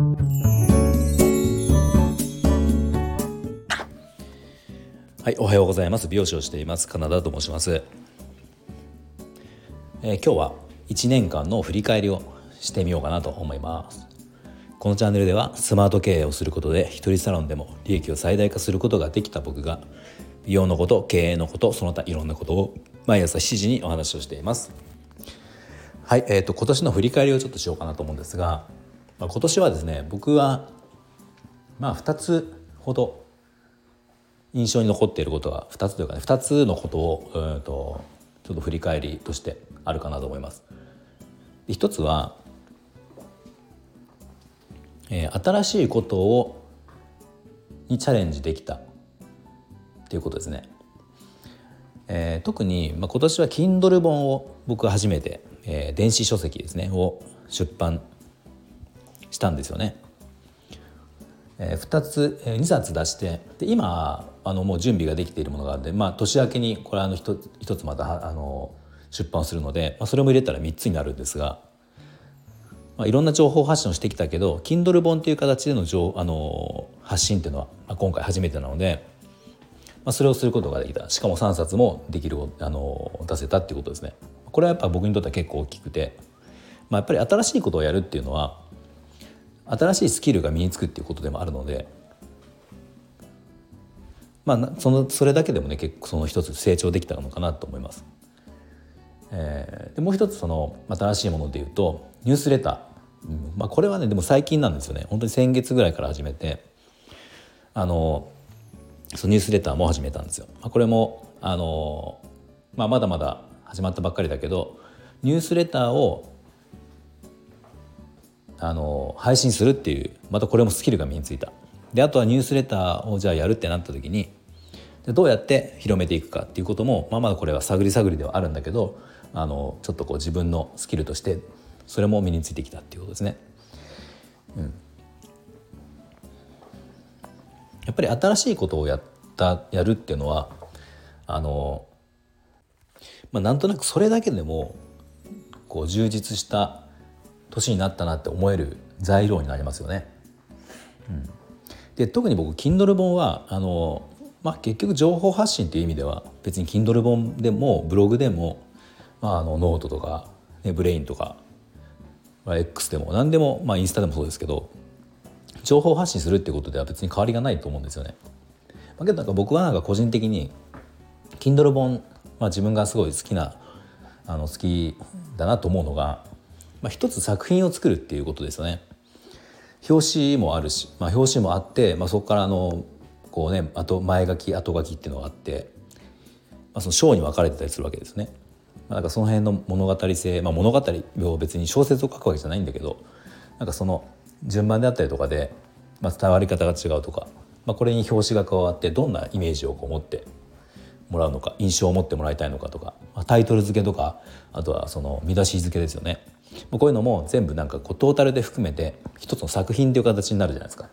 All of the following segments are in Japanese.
はい、おはようございます。美容師をしています。カナダと申します。えー、今日は1年間の振り返りをしてみようかなと思います。このチャンネルではスマート経営をすることで一人サロンでも利益を最大化することができた僕が美容のこと経営のことその他いろんなことを毎朝7時にお話をしていますはいえーと、今年の振り返りをちょっとしようかなと思うんですが、まあ、今年はですね僕はまあ2つほど印象に残っていることは2つというかね2つのことをうんとちょっと振り返りとしてあるかなと思います。一つは、えー、新しいことをにチャレンジできたっていうことですね。えー、特に、まあ、今年は Kindle 本を僕は初めて、えー、電子書籍ですねを出版したんですよね。えー、2つ、えー、2冊出してで今あのもう準備ができているものがあるんで、まあ、年明けにこれあの 1, つまたあの出版するので、まあ、それも入れたら3つになるんですが、まあ、いろんな情報発信をしてきたけど Kindle 本という形での情あの発信っていうのは、まあ、今回初めてなので、まあ、それをすることができたしかも3冊もできるあの出せたっていうことですね。これはやっぱ僕にとっては結構大きくて、まあ、やっぱり新しいことをやるっていうのは新しいスキルが身につくっていうことでもあるので。まあ、そのそれだけでもね結構その一つ成長できたのかなと思います。えー、でもう一つその新しいものでいうとニュースレター、うんまあ、これはねでも最近なんですよね本当に先月ぐらいから始めてあのそのニュースレターも始めたんですよ。まあ、これもあの、まあ、まだまだ始まったばっかりだけどニュースレターをあの配信するっていうまたこれもスキルが身についた。であとはニュースレターをじゃあやるってなった時にでどうやって広めていくかっていうことも、まあ、まだこれは探り探りではあるんだけどあのちょっとこう自分のスキルとしてそれも身についてきたっていうことですね。うん、やっぱり新しいことをやったやるっていうのはあの、まあ、なんとなくそれだけでもこう充実した年になったなって思える材料になりますよね。うん、で特に僕 Kindle 本はあの、まあ、結局情報発信っていう意味では別に Kindle 本でもブログでも、まあ、あのノートとか、ね、ブレインとか、まあ、X でも何でも、まあ、インスタでもそうですけど情報発信するってことでは別に変わりがないと思うんですよね。まあ、けどなんか僕はなんか個人的に Kindle 本、まあ、自分がすごい好きなあの好きだなと思うのが、まあ、一つ作品を作るっていうことですよね。表紙もあるし、まあ、表紙もあって、まあ、そこからあのこうねあと前書き後書きっていうのがあって、まあ、その章に分かれてたりするわけですね。まあ、なんかその辺の物語性、まあ、物語を別に小説を書くわけじゃないんだけどなんかその順番であったりとかで、まあ、伝わり方が違うとか、まあ、これに表紙が加わってどんなイメージをこう持ってもらうのか印象を持ってもらいたいのかとか、まあ、タイトル付けとかあとはその見出し付けですよねこういうのも全部なんかこうトータルで含めて一つの作品という形になるじゃないですか。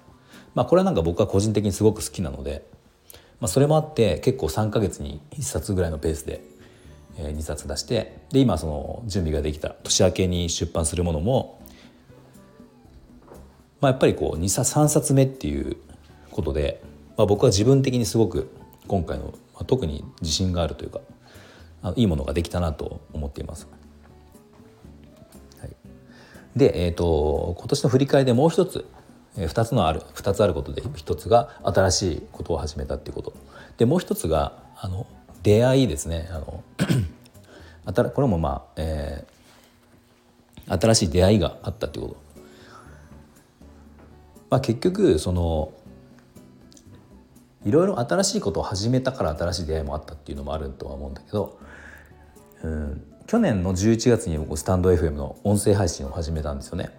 まあ、これはなんか僕は個人的にすごく好きなので、まあ、それもあって結構3か月に1冊ぐらいのペースで2冊出してで今その準備ができた年明けに出版するものも、まあ、やっぱりこう2冊3冊目っていうことで、まあ、僕は自分的にすごく今回の、まあ、特に自信があるというかあいいものができたなと思っています。で、えーと、今年の振り返りでもう一つ、えー、2つのある2つあることで一つが新しいことを始めたっていうことでもう一つがあの出会いですねあの これもまあ、えー、新しい出会いがあったっていうこと。まあ、結局そのいろいろ新しいことを始めたから新しい出会いもあったっていうのもあるとは思うんだけど、うん、去年の11月に僕スタンド FM の音声配信を始めたんですよね。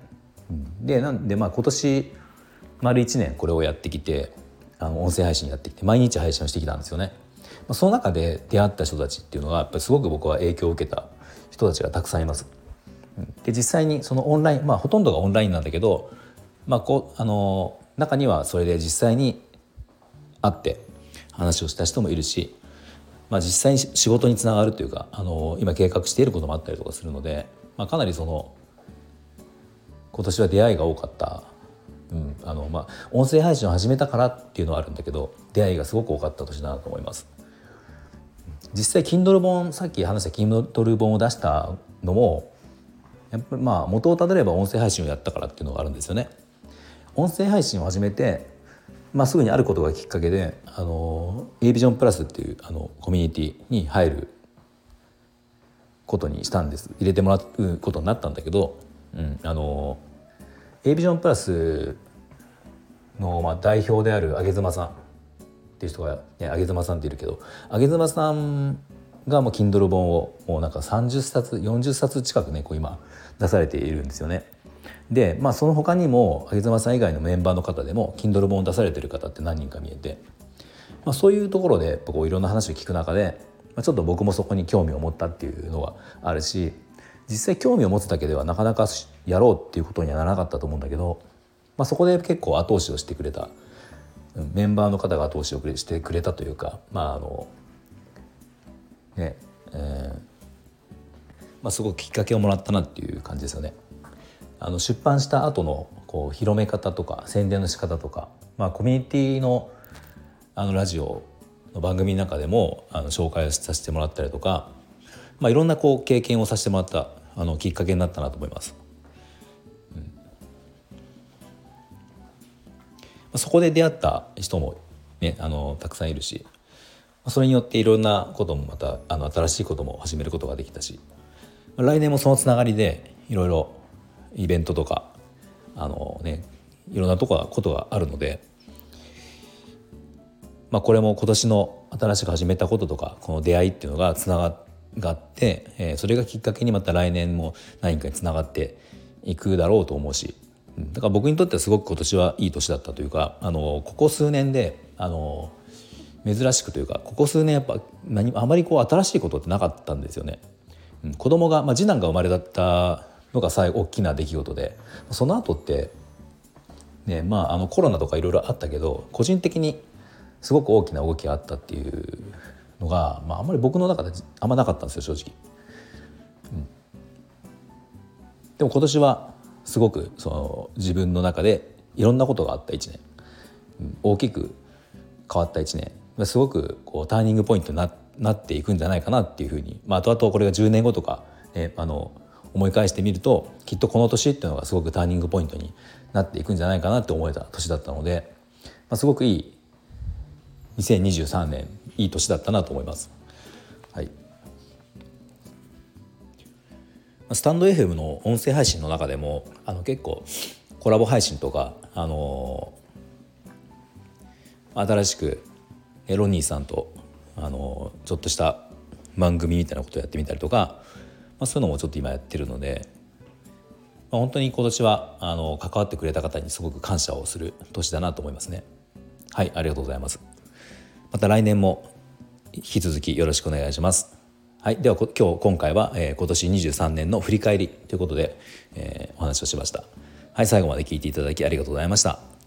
でなんでまあ今年丸1年これをやってきてあの音声配信やってきて毎日配信をしてきたんですよね。まあ、その中で出会った人たちっていうのがやっぱりすごく僕は影響を受けた人たちがたくさんいます。で実際にそのオンラインまあほとんどがオンラインなんだけど、まあ、こうあの中にはそれで実際に会って話をした人もいるしまあ、実際に仕事につながるというかあの今計画していることもあったりとかするので、まあ、かなりその今年は出会いが多かった。うん、あのまあ音声配信を始めたからっていうのはあるんだけど出会いがすごく多かった年だなと思います。実際 Kindle 本さっき話した Kindle 本を出したのもやっぱりまあ元をたどれば音声配信をやったからっていうのがあるんですよね。音声配信を始めて、まあ、すぐにあることがきっかけであの A ビジョンプラスっていうあのコミュニティに入ることにしたんです入れてもらうことになったんだけど、うん、あの A ビジョンプラスの、まあ、代表である上妻さんっていう人が、ね、上妻さんっているけど上妻さんがもう Kindle 本をもうなんか30冊40冊近くねこう今出されているんですよね。で、まあ、その他にも上妻さん以外のメンバーの方でも Kindle 本を出されてる方って何人か見えて、まあ、そういうところでこういろんな話を聞く中で、まあ、ちょっと僕もそこに興味を持ったっていうのがあるし実際興味を持つだけではなかなかやろうっていうことにはならなかったと思うんだけど、まあ、そこで結構後押しをしてくれたメンバーの方が後押しをしてくれたというかまああのねえーまあ、すごくきっかけをもらったなっていう感じですよね。あの出版した後のこう広め方とか宣伝の仕方とか、まあ、コミュニティのあのラジオの番組の中でもあの紹介をさせてもらったりとか、まあ、いろんなこう経験をさせてもらったあのきっかけになったなと思います。そこで出会った人も、ね、あのたくさんいるしそれによっていろんなこともまたあの新しいことも始めることができたし来年もそのつながりでいろいろイベントとかあのねいろんなとこことがあるので、まあ、これも今年の新しく始めたこととかこの出会いっていうのがつながって、えー、それがきっかけにまた来年も何かにつながっていくだろうと思うしだから僕にとってはすごく今年はいい年だったというかあのここ数年であの珍しくというかここ数年やっぱ何あまりこう新しいことってなかったんですよね。子供が、まあ、次男が生まれたのが最大きな出来事でその後ってねまああのコロナとかいろいろあったけど個人的にすごく大きな動きがあったっていうのが、まあ、あんまり僕の中であんまなかったんですよ正直。うん、でも今年はすごくその自分の中でいろんなことがあった1年、うん、大きく変わった1年。すごくこうターニングポイントにななっていくんじゃないかなっていうふうに、まあ、後々これが10年後とか、ね、あの思い返してみるときっとこの年っていうのがすごくターニングポイントになっていくんじゃないかなって思えた年だったので、まあ、すごくいい2023年いい年だったなと思います。はい、スタンド FM の音声配信の中でもあの結構コラボ配信とか、あのー、新しくエロニーさんと、あのー、ちょっとした番組みたいなことをやってみたりとかまあ、そういうのもちょっと今やってるので、まあ、本当に今年はあの関わってくれた方にすごく感謝をする年だなと思いますね。はいありがとうございます。また来年も引き続きよろしくお願いします。はい、では今日今回は、えー、今年23年の振り返りということで、えー、お話をしました。はい、最後まで聞いていただきありがとうございました。